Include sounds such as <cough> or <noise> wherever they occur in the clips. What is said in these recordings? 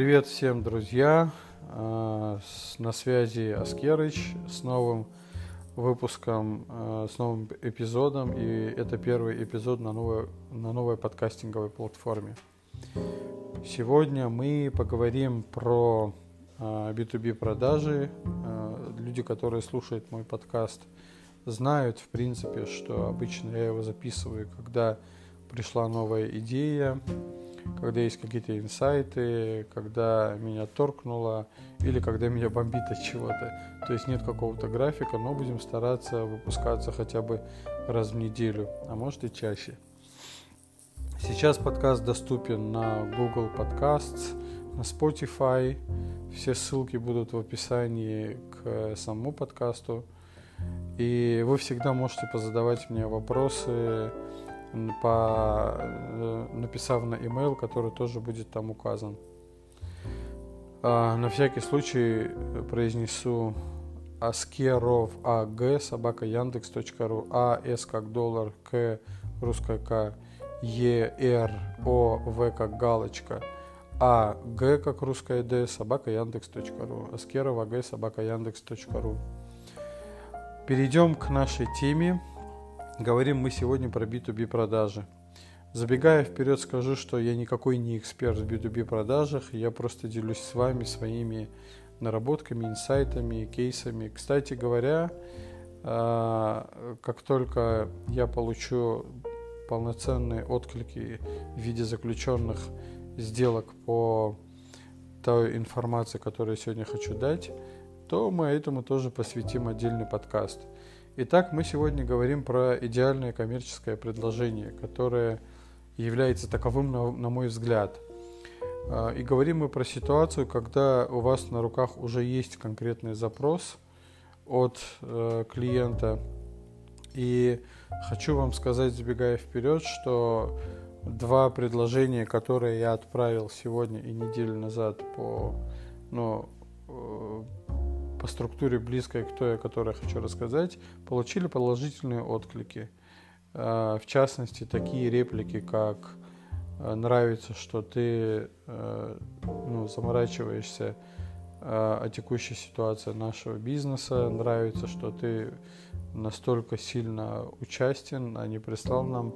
Привет всем, друзья! А, на связи Аскерыч с новым выпуском, а, с новым эпизодом. И это первый эпизод на новой, на новой подкастинговой платформе. Сегодня мы поговорим про B2B а, продажи. Люди, которые слушают мой подкаст, знают, в принципе, что обычно я его записываю, когда пришла новая идея, когда есть какие-то инсайты, когда меня торкнуло или когда меня бомбит от чего-то. То есть нет какого-то графика, но будем стараться выпускаться хотя бы раз в неделю, а может и чаще. Сейчас подкаст доступен на Google Podcasts, на Spotify. Все ссылки будут в описании к самому подкасту. И вы всегда можете позадавать мне вопросы, по, э, написав на email, который тоже будет там указан. А, на всякий случай произнесу аскеров аг собака яндекс.ру а с как доллар к русская к е р о в как галочка а г как русская д собака яндекс.ру аскеров аг собака яндекс.ру перейдем к нашей теме Говорим мы сегодня про B2B продажи. Забегая вперед, скажу, что я никакой не эксперт в B2B продажах, я просто делюсь с вами своими наработками, инсайтами, кейсами. Кстати говоря, а, как только я получу полноценные отклики в виде заключенных сделок по той информации, которую я сегодня хочу дать, то мы этому тоже посвятим отдельный подкаст. Итак, мы сегодня говорим про идеальное коммерческое предложение, которое является таковым, на, на мой взгляд. А, и говорим мы про ситуацию, когда у вас на руках уже есть конкретный запрос от э, клиента. И хочу вам сказать, забегая вперед, что два предложения, которые я отправил сегодня и неделю назад по ну, э, по структуре близкой к той, о которой я хочу рассказать, получили положительные отклики. А, в частности, такие реплики, как а, «нравится, что ты а, ну, заморачиваешься о текущей ситуации нашего бизнеса, нравится, что ты настолько сильно участен, а не прислал нам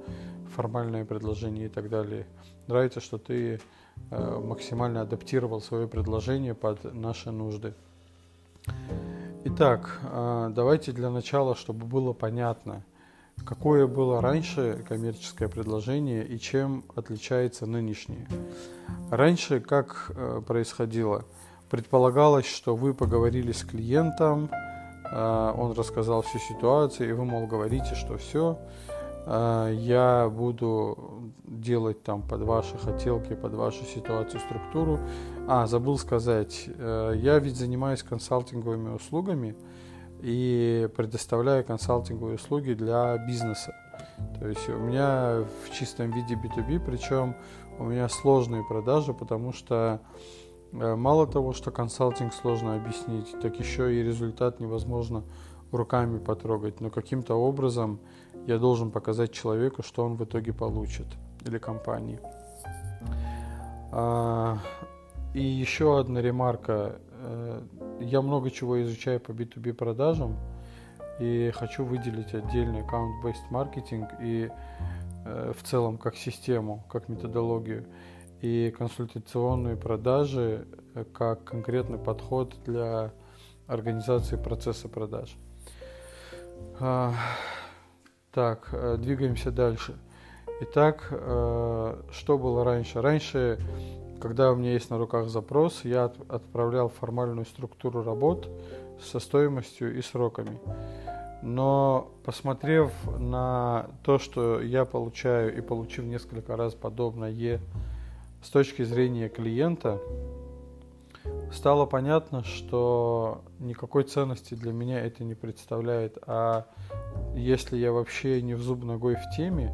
формальное предложение и так далее. Нравится, что ты максимально адаптировал свое предложение под наши нужды. Итак, а, давайте для начала, чтобы было понятно, какое было раньше коммерческое предложение и чем отличается нынешнее. Раньше как э, происходило? Предполагалось, что вы поговорили с клиентом, а, он рассказал всю ситуацию, и вы, мол, говорите, что все, я буду делать там под ваши хотелки, под вашу ситуацию, структуру. А, забыл сказать, э, я ведь занимаюсь консалтинговыми услугами и предоставляю консалтинговые услуги для бизнеса. То есть у меня в чистом виде B2B, причем у меня сложные продажи, потому что э, мало того, что консалтинг сложно объяснить, так еще и результат невозможно руками потрогать. Но каким-то образом я должен показать человеку, что он в итоге получит, или компании. А, и еще одна ремарка. Э, я много чего изучаю по B2B продажам и хочу выделить отдельный аккаунт-based маркетинг и э, в целом как систему, как методологию и консультационные продажи э, как конкретный подход для организации процесса продаж. Так, э, двигаемся дальше. Итак, э, что было раньше? Раньше, когда у меня есть на руках запрос, я отправлял формальную структуру работ со стоимостью и сроками. Но посмотрев на то, что я получаю и получив несколько раз подобное с точки зрения клиента, стало понятно, что никакой ценности для меня это не представляет, а если я вообще не в зуб ногой в теме,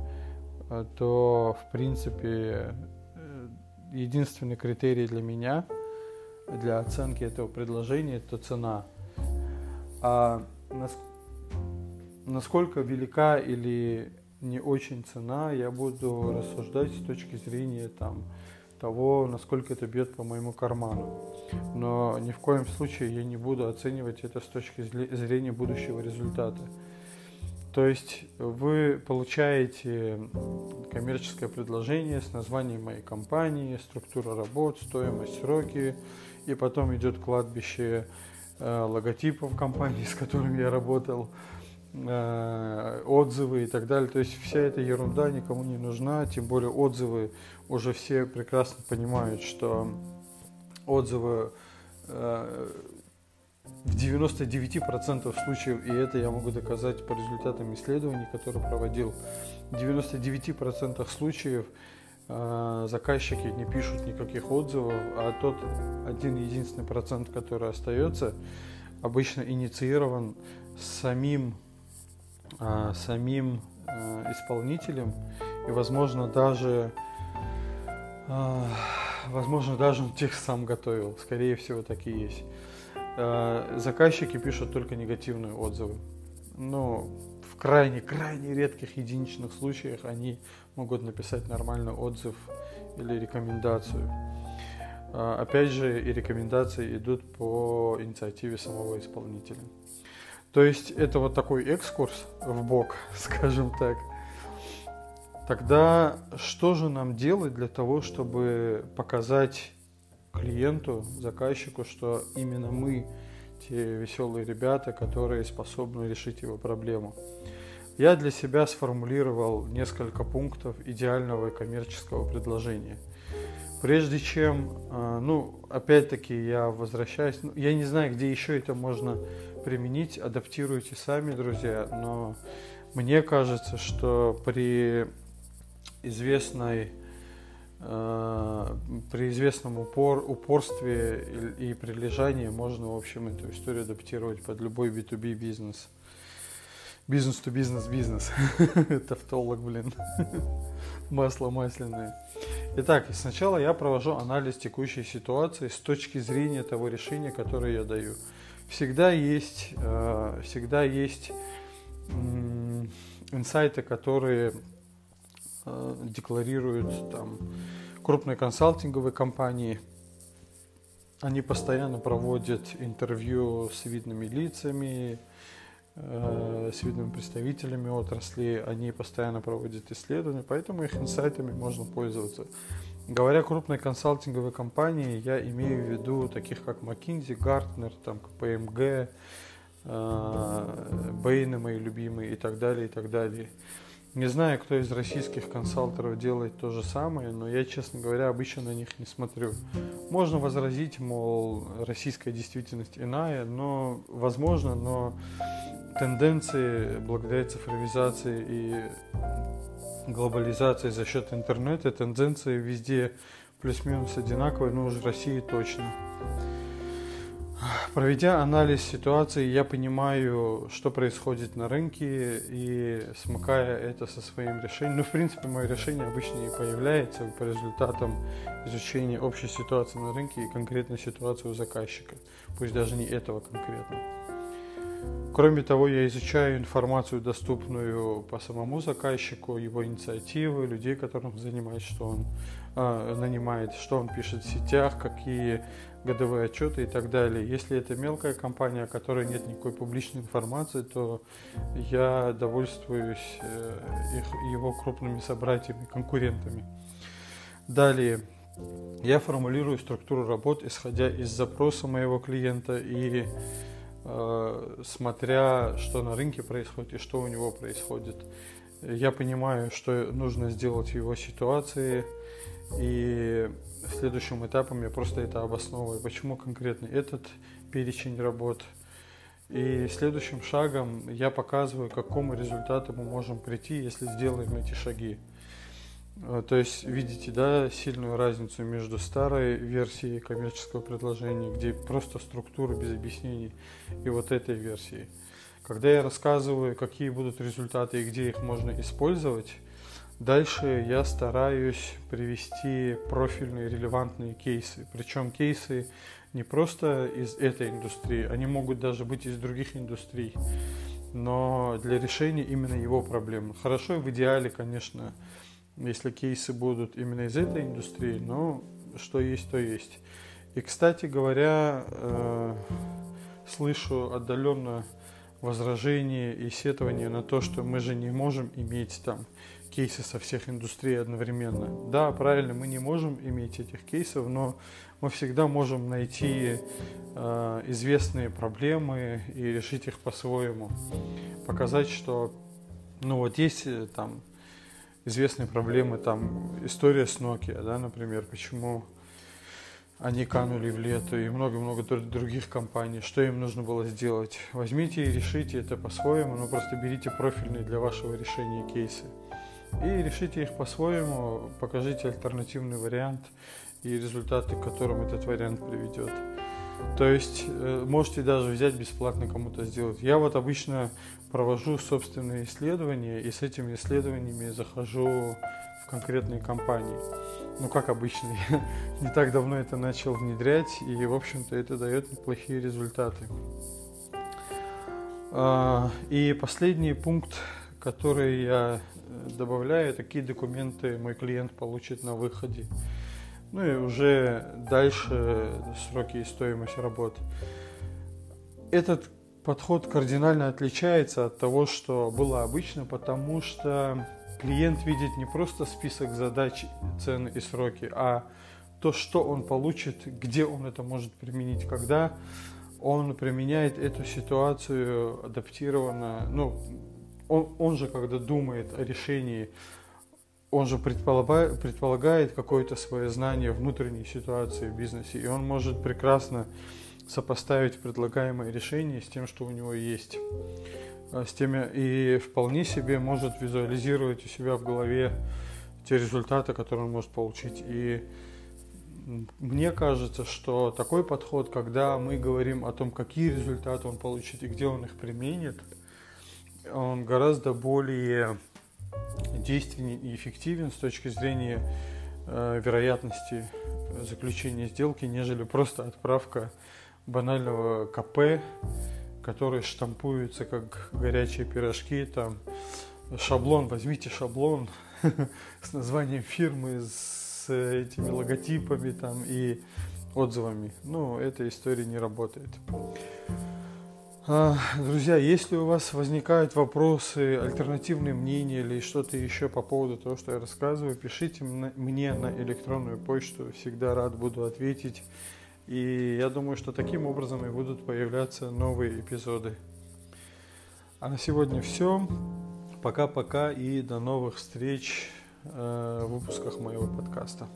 э, то, в принципе, э, единственный критерий для меня, для оценки этого предложения, это цена. А насколько велика или не очень цена, я буду рассуждать с точки зрения там, того, насколько это бьет по моему карману. Но ни в коем случае я не буду оценивать это с точки зрения будущего результата. То есть вы получаете коммерческое предложение с названием моей компании, структура работ, стоимость, сроки, и потом идет кладбище э, логотипов компании, <laughs> с которыми я работал, э, отзывы и так далее. То есть вся эта ерунда никому не нужна, тем более отзывы уже все прекрасно понимают, что отзывы э, в 99% случаев, и это я могу доказать по результатам исследований, которые проводил, в 99% случаев э, заказчики не пишут никаких отзывов, а тот один единственный процент, который остается, обычно инициирован самим, э, самим э, исполнителем, и возможно даже возможно даже он текст сам готовил, скорее всего так и есть. Э, заказчики пишут только негативные отзывы. Но в крайне-крайне редких единичных случаях они могут написать нормальный отзыв или рекомендацию. Э, опять же, и рекомендации идут по инициативе самого исполнителя. То есть это вот такой экскурс в бок, <laughs> скажем так. Тогда что же нам делать для того, чтобы показать клиенту, заказчику, что именно мы те веселые ребята, которые способны решить его проблему. Я для себя сформулировал несколько пунктов идеального коммерческого предложения. Прежде чем, а, ну, опять-таки я возвращаюсь, ну, я не знаю, где еще это можно применить, адаптируйте сами, друзья, но мне кажется, что при известной при известном упор, упорстве и, и прилежании можно, в общем, эту историю адаптировать под любой B2B бизнес. Бизнес-то-бизнес-бизнес. Тавтолог, <laughs> блин. <laughs> Масло масляное. Итак, сначала я провожу анализ текущей ситуации с точки зрения того решения, которое я даю. Всегда есть, э, всегда есть инсайты, которые Э, декларируют там крупные консалтинговые компании. Они постоянно проводят интервью с видными лицами, э, с видными представителями отрасли, они постоянно проводят исследования, поэтому их инсайтами можно пользоваться. Говоря крупные консалтинговые компании, я имею в виду таких как McKinsey, Gartner, там, KPMG, э, Bain, мои любимые и так далее, и так далее. Не знаю, кто из российских консалтеров делает то же самое, но я, честно говоря, обычно на них не смотрю. Можно возразить, мол, российская действительность иная, но, возможно, но тенденции благодаря цифровизации и глобализации за счет интернета, тенденции везде плюс-минус одинаковые, но уже в России точно. Проведя анализ ситуации, я понимаю, что происходит на рынке и смыкая это со своим решением. Ну, в принципе, мое решение обычно и появляется по результатам изучения общей ситуации на рынке и конкретной ситуации у заказчика, пусть даже не этого конкретно. Кроме того, я изучаю информацию, доступную по самому заказчику, его инициативы, людей, которым занимает, что он нанимает, что он пишет в сетях, какие годовые отчеты и так далее. Если это мелкая компания, о которой нет никакой публичной информации, то я довольствуюсь э, их, его крупными собратьями, конкурентами. Далее, я формулирую структуру работ, исходя из запроса моего клиента и э, смотря, что на рынке происходит и что у него происходит. Я понимаю, что нужно сделать в его ситуации, и следующим этапом я просто это обосновываю, почему конкретно этот перечень работ. И следующим шагом я показываю, к какому результату мы можем прийти, если сделаем эти шаги. Э, то есть видите, да, сильную разницу между старой версией коммерческого предложения, где просто структура без объяснений, и вот этой версией. Когда я рассказываю, какие будут результаты и где их можно использовать, Дальше я стараюсь привести профильные релевантные кейсы. Причем кейсы не просто из этой индустрии, они могут даже быть из других индустрий. Но для решения именно его проблем. Хорошо в идеале, конечно, если кейсы будут именно из этой индустрии, но что есть, то есть. И, кстати говоря, э, слышу отдаленно возражения и сетования на то, что мы же не можем иметь там кейсы со всех индустрий одновременно. Да, правильно, мы не можем иметь этих кейсов, но мы всегда можем найти э, известные проблемы и решить их по-своему. Показать, что ну вот есть э, там известные проблемы, там история с Nokia, да, например, почему они канули в лету и много-много других компаний. Что им нужно было сделать? Возьмите и решите это по-своему, но просто берите профильные для вашего решения кейсы. И решите их по-своему, покажите альтернативный вариант и результаты, к которым этот вариант приведет. То есть э, можете даже взять бесплатно кому-то сделать. Я вот обычно провожу собственные исследования и с этими исследованиями захожу в конкретные компании. Ну, как обычно, <laughs> я не так давно это начал внедрять, и, в общем-то, это дает неплохие результаты. А, и последний пункт, который я добавляю, какие документы мой клиент получит на выходе. Ну и уже дальше сроки и стоимость работ. Этот подход кардинально отличается от того, что было обычно, потому что клиент видит не просто список задач, цены и сроки, а то, что он получит, где он это может применить, когда он применяет эту ситуацию адаптированно, ну, он, он же, когда думает о решении, он же предполагает, предполагает какое-то свое знание внутренней ситуации в бизнесе, и он может прекрасно сопоставить предлагаемое решение с тем, что у него есть. А, с теми, и вполне себе может визуализировать у себя в голове те результаты, которые он может получить. И мне кажется, что такой подход, когда мы говорим о том, какие результаты он получит и где он их применит, он гораздо более действенен и эффективен с точки зрения э, вероятности заключения сделки, нежели просто отправка банального КП, которые штампуются как горячие пирожки, там шаблон, возьмите шаблон <laughs> с названием фирмы, с этими логотипами там и отзывами. Ну, эта история не работает. А, друзья, если у вас возникают вопросы, альтернативные мнения или что-то еще по поводу того, что я рассказываю, пишите мне на электронную почту. Всегда рад буду ответить. И я думаю, что таким образом и будут появляться новые эпизоды. А на сегодня все. Пока-пока и до новых встреч э, в выпусках моего подкаста.